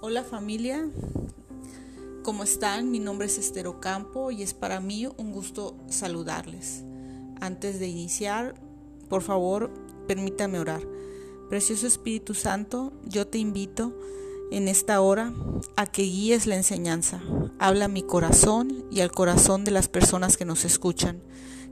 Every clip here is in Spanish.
Hola familia, ¿cómo están? Mi nombre es Esther Ocampo y es para mí un gusto saludarles. Antes de iniciar, por favor, permítame orar. Precioso Espíritu Santo, yo te invito en esta hora a que guíes la enseñanza. Habla a mi corazón y al corazón de las personas que nos escuchan,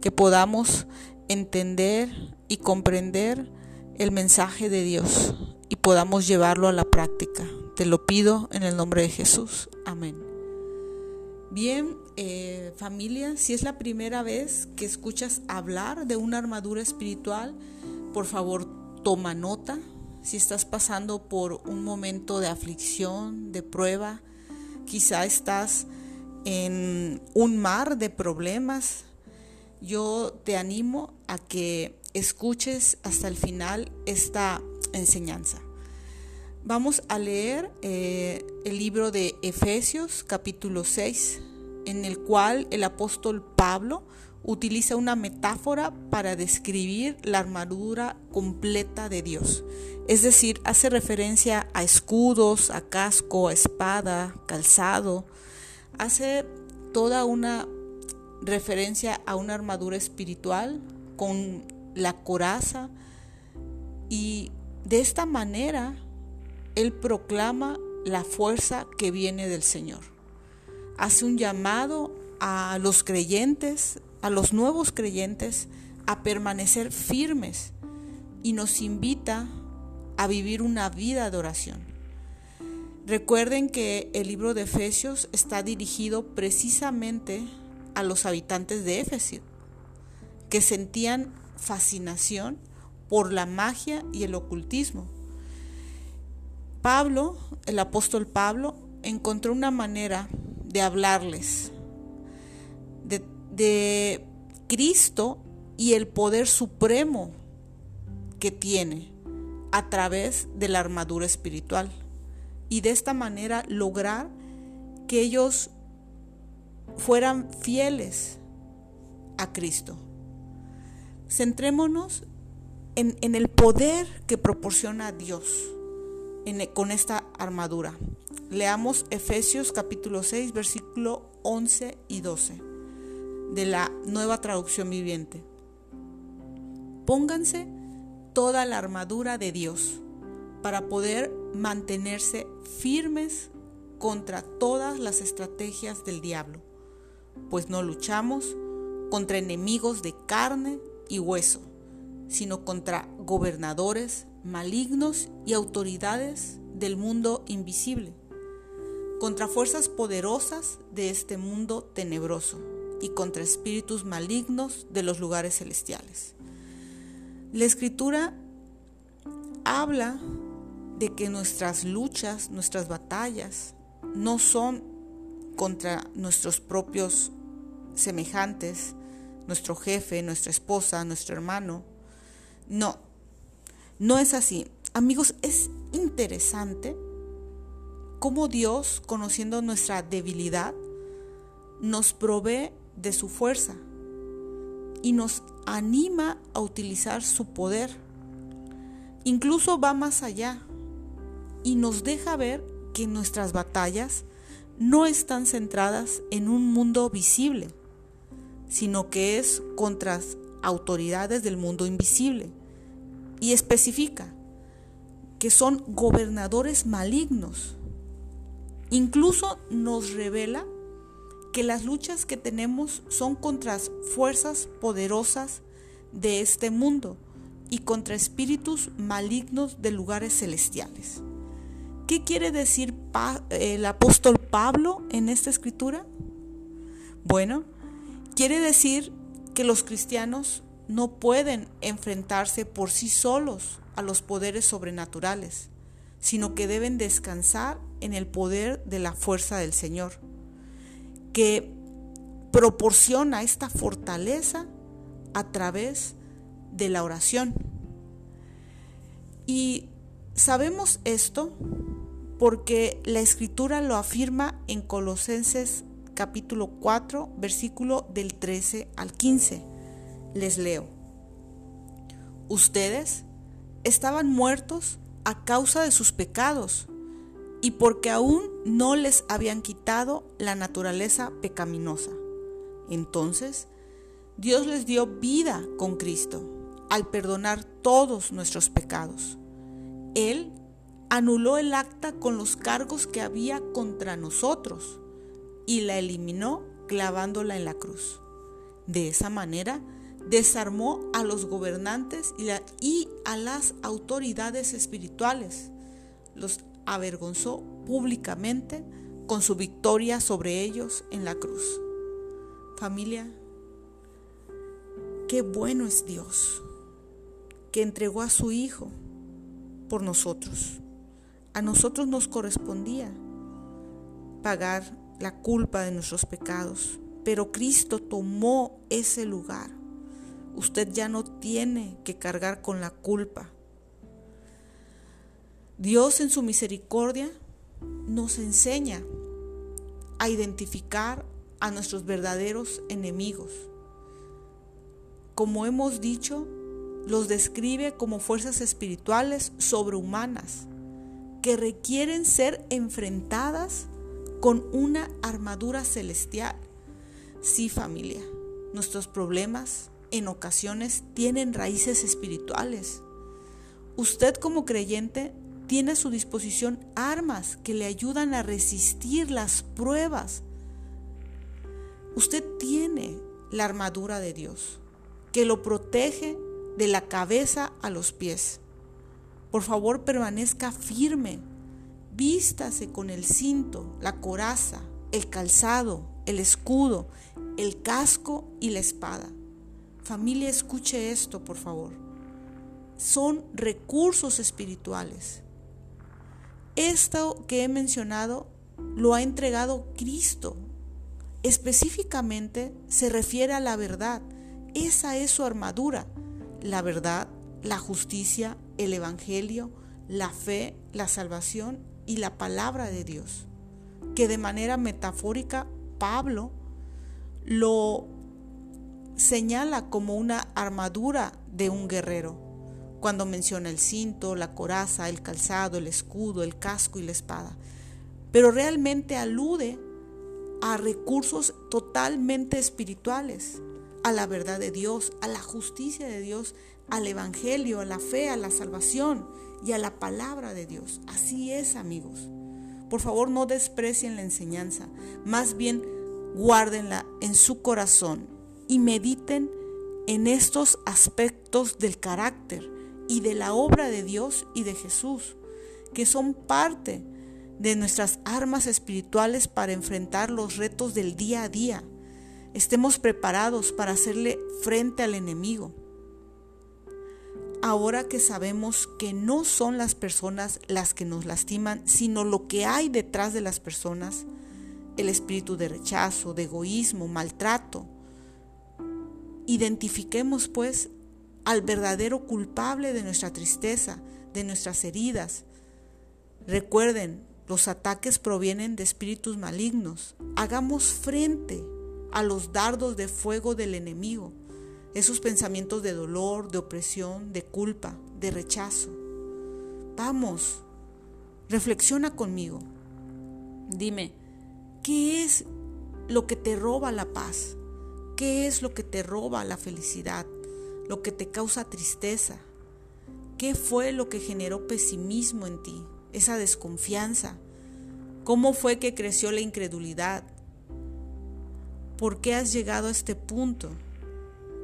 que podamos entender y comprender el mensaje de Dios y podamos llevarlo a la práctica. Te lo pido en el nombre de Jesús. Amén. Bien, eh, familia, si es la primera vez que escuchas hablar de una armadura espiritual, por favor toma nota. Si estás pasando por un momento de aflicción, de prueba, quizá estás en un mar de problemas, yo te animo a que escuches hasta el final esta enseñanza. Vamos a leer eh, el libro de Efesios capítulo 6, en el cual el apóstol Pablo utiliza una metáfora para describir la armadura completa de Dios. Es decir, hace referencia a escudos, a casco, a espada, calzado. Hace toda una referencia a una armadura espiritual con la coraza y de esta manera, Él proclama la fuerza que viene del Señor. Hace un llamado a los creyentes, a los nuevos creyentes, a permanecer firmes y nos invita a vivir una vida de oración. Recuerden que el libro de Efesios está dirigido precisamente a los habitantes de Éfeso, que sentían fascinación por la magia y el ocultismo. Pablo, el apóstol Pablo, encontró una manera de hablarles de, Cristo y el poder supremo que tiene a través de la armadura espiritual y de esta manera lograr que ellos fueran fieles a Cristo. Centrémonos en, el poder que proporciona Dios con esta armadura. Leamos Efesios capítulo 6, versículo 11 y 12 de la nueva traducción viviente. Pónganse toda la armadura de Dios para poder mantenerse firmes contra todas las estrategias del diablo, pues no luchamos contra enemigos de carne y hueso sino contra gobernadores malignos y autoridades del mundo invisible, contra fuerzas poderosas de este mundo tenebroso y contra espíritus malignos de los lugares celestiales. La escritura habla de que nuestras luchas, nuestras batallas, no son contra nuestros propios semejantes, nuestro jefe, nuestra esposa, nuestro hermano, no, no es así. Amigos, es interesante cómo Dios, conociendo nuestra debilidad, nos provee de su fuerza y nos anima a utilizar su poder. Incluso va más allá y nos deja ver que nuestras batallas no están centradas en un mundo visible, sino que es contra autoridades del mundo invisible y especifica que son gobernadores malignos. Incluso nos revela que las luchas que tenemos son contra fuerzas poderosas de este mundo y contra espíritus malignos de lugares celestiales. ¿Qué quiere decir el apóstol Pablo en esta escritura? Bueno, quiere decir que los cristianos no pueden enfrentarse por sí solos a los poderes sobrenaturales, sino que deben descansar en el poder de la fuerza del Señor, que proporciona esta fortaleza a través de la oración. Y sabemos esto porque la escritura lo afirma en Colosenses capítulo 4, versículo del 13 al 15. Les leo. Ustedes estaban muertos a causa de sus pecados y porque aún no les habían quitado la naturaleza pecaminosa. Entonces, Dios les dio vida con Cristo al perdonar todos nuestros pecados. Él anuló el acta con los cargos que había contra nosotros y la eliminó clavándola en la cruz. De esa manera, desarmó a los gobernantes y, a las autoridades espirituales. Los avergonzó públicamente con su victoria sobre ellos en la cruz. Familia, qué bueno es Dios, que entregó a su Hijo por nosotros. A nosotros nos correspondía pagar la culpa de nuestros pecados, pero Cristo tomó ese lugar. Usted ya no tiene que cargar con la culpa. Dios en su misericordia nos enseña a identificar a nuestros verdaderos enemigos. Como hemos dicho, los describe como fuerzas espirituales sobrehumanas que requieren ser enfrentadas con una armadura celestial. Sí familia, nuestros problemas en ocasiones tienen raíces espirituales. Usted como creyente tiene a su disposición armas que le ayudan a resistir las pruebas Usted tiene la armadura de Dios que lo protege de la cabeza a los pies. Por favor, permanezca firme. Vístase con el cinto, la coraza, el calzado, el escudo, el casco y la espada. Familia, escuche esto, por favor. Son recursos espirituales. Esto que he mencionado lo ha entregado Cristo Específicamente se refiere a la verdad. Esa es su armadura. La verdad, la justicia, el Evangelio, la fe, la salvación y la palabra de Dios. Que de manera metafórica Pablo lo señala como una armadura de un guerrero, cuando menciona el cinto, la coraza, el calzado, el escudo, el casco y la espada. Pero realmente alude a recursos totalmente espirituales, a la verdad de Dios, a la justicia de Dios, al Evangelio, a la fe, a la salvación y a la palabra de Dios. Así es, amigos. Por favor, no desprecien la enseñanza, más bien guárdenla en su corazón y mediten en estos aspectos del carácter y de la obra de Dios y de Jesús, que son parte de nuestras armas espirituales para enfrentar los retos del día a día. Estemos preparados para hacerle frente al enemigo. Ahora que sabemos que no son las personas las que nos lastiman, sino lo que hay detrás de las personas, el espíritu de rechazo, de egoísmo, maltrato, identifiquemos pues al verdadero culpable de nuestra tristeza, de nuestras heridas. Recuerden, los ataques provienen de espíritus malignos. Hagamos frente a los dardos de fuego del enemigo, esos pensamientos de dolor, de opresión, de culpa, de rechazo. Vamos, reflexiona conmigo. Dime, ¿qué es lo que te roba la paz? ¿Qué es lo que te roba la felicidad? ¿Lo que te causa tristeza? ¿Qué fue lo que generó pesimismo en ti? esa desconfianza? ¿Cómo fue que creció la incredulidad? ¿Por qué has llegado a este punto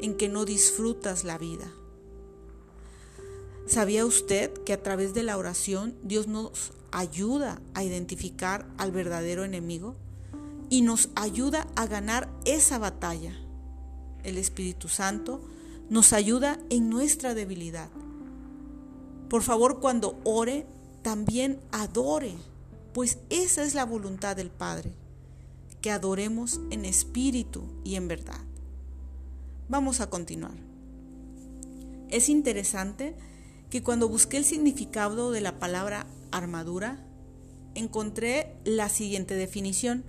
en que no disfrutas la vida? ¿Sabía usted que a través de la oración Dios nos ayuda a identificar al verdadero enemigo y nos ayuda a ganar esa batalla? El Espíritu Santo nos ayuda en nuestra debilidad. Por favor, cuando ore, también adore, pues esa es la voluntad del Padre, que adoremos en espíritu y en verdad. Vamos a continuar. Es interesante que cuando busqué el significado de la palabra armadura, encontré la siguiente definición.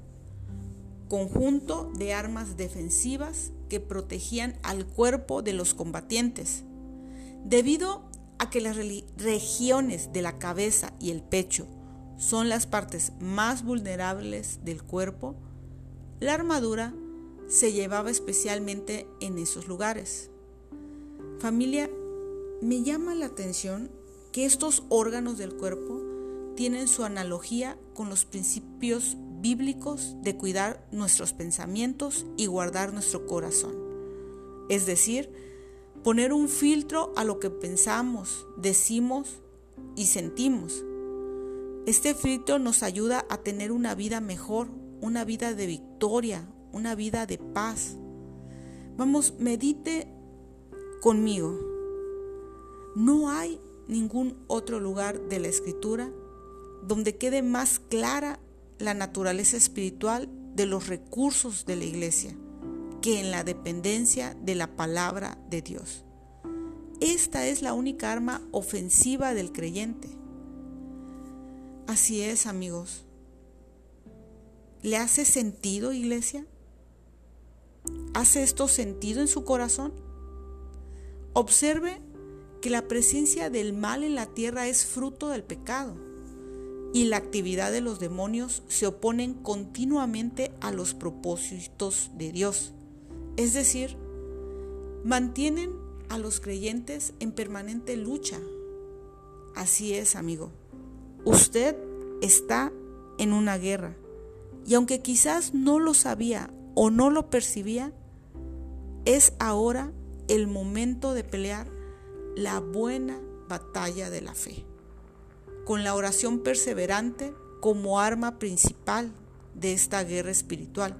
Conjunto de armas defensivas que protegían al cuerpo de los combatientes. Debido a que las regiones de la cabeza y el pecho son las partes más vulnerables del cuerpo, la armadura se llevaba especialmente en esos lugares. Familia, me llama la atención que estos órganos del cuerpo tienen su analogía con los principios bíblicos de cuidar nuestros pensamientos y guardar nuestro corazón. Es decir, poner un filtro a lo que pensamos, decimos y sentimos. Este filtro nos ayuda a tener una vida mejor, una vida de victoria, una vida de paz. Vamos, medite conmigo. No hay ningún otro lugar de la escritura donde quede más clara la naturaleza espiritual de los recursos de la iglesia que en la dependencia de la palabra de Dios. Esta es la única arma ofensiva del creyente. Así es, amigos. ¿Le hace sentido, iglesia? ¿Hace esto sentido en su corazón? Observe que la presencia del mal en la tierra es fruto del pecado y la actividad de los demonios se oponen continuamente a los propósitos de Dios. Es decir, mantienen a los creyentes en permanente lucha. Así es, amigo. Usted está en una guerra y aunque quizás no lo sabía o no lo percibía, es ahora el momento de pelear la buena batalla de la fe, con la oración perseverante como arma principal de esta guerra espiritual.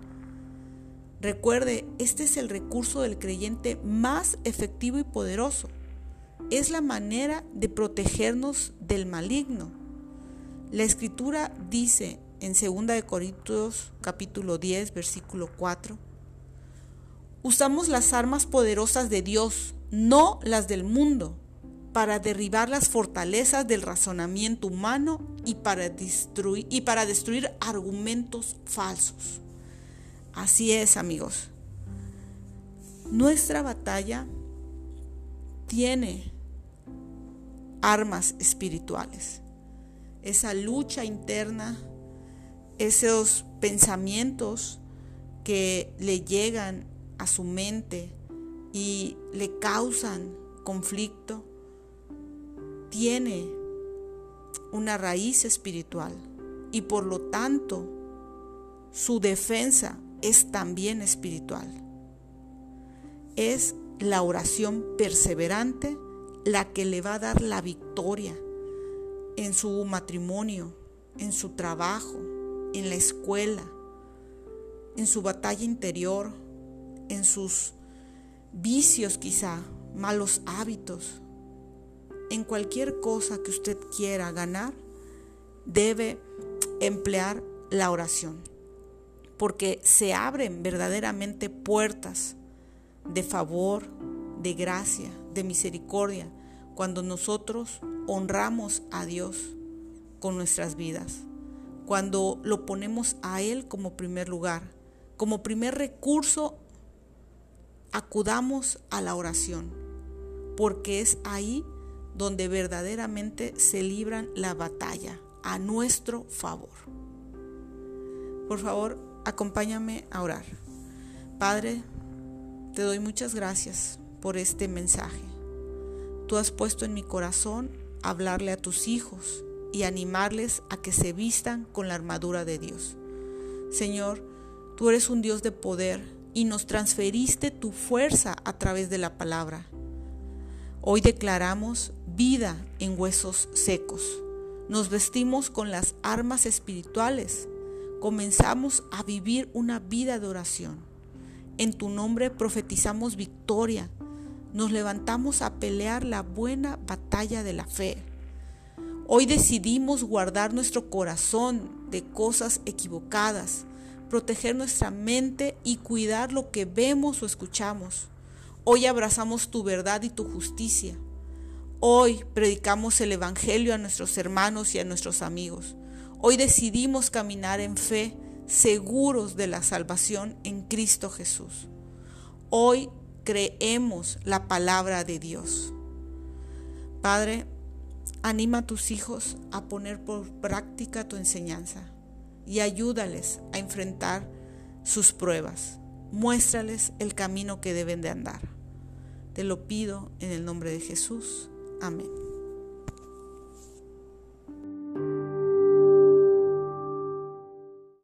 Recuerde, este es el recurso del creyente más efectivo y poderoso. Es la manera de protegernos del maligno. La escritura dice en 2 Corintios capítulo 10 versículo 4, usamos las armas poderosas de Dios no las del mundo, para derribar las fortalezas del razonamiento humano y para destruir, y para destruir argumentos falsos. Así es, amigos. Nuestra batalla tiene armas espirituales. Esa lucha interna, esos pensamientos que le llegan a su mente, y le causan conflicto, tiene una raíz espiritual y por lo tanto su defensa es también espiritual. Es la oración perseverante la que le va a dar la victoria en su matrimonio, en su trabajo, en la escuela, en su batalla interior, en sus vicios quizá, malos hábitos. En cualquier cosa que usted quiera ganar, debe emplear la oración, porque se abren verdaderamente puertas de favor, de gracia, de misericordia, cuando nosotros honramos a Dios con nuestras vidas, cuando lo ponemos a Él como primer lugar, como primer recurso acudamos a la oración, porque es ahí donde verdaderamente se libran la batalla a nuestro favor. Por favor, acompáñame a orar. Padre, te doy muchas gracias por este mensaje. Tú has puesto en mi corazón hablarle a tus hijos y animarles a que se vistan con la armadura de Dios. Señor, tú eres un Dios de poder y nos transferiste tu fuerza a través de la palabra. Hoy declaramos vida en huesos secos. Nos vestimos con las armas espirituales. Comenzamos a vivir una vida de oración. En tu nombre profetizamos victoria. Nos levantamos a pelear la buena batalla de la fe. Hoy decidimos guardar nuestro corazón de cosas equivocadas proteger nuestra mente y cuidar lo que vemos o escuchamos. Hoy abrazamos tu verdad y tu justicia. Hoy predicamos el Evangelio a nuestros hermanos y a nuestros amigos. Hoy decidimos caminar en fe, seguros de la salvación en Cristo Jesús. Hoy creemos la palabra de Dios. Padre, Anima a tus hijos a poner por práctica tu enseñanza y ayúdales a enfrentar sus pruebas. Muéstrales el camino que deben de andar. Te lo pido en el nombre de Jesús. Amén.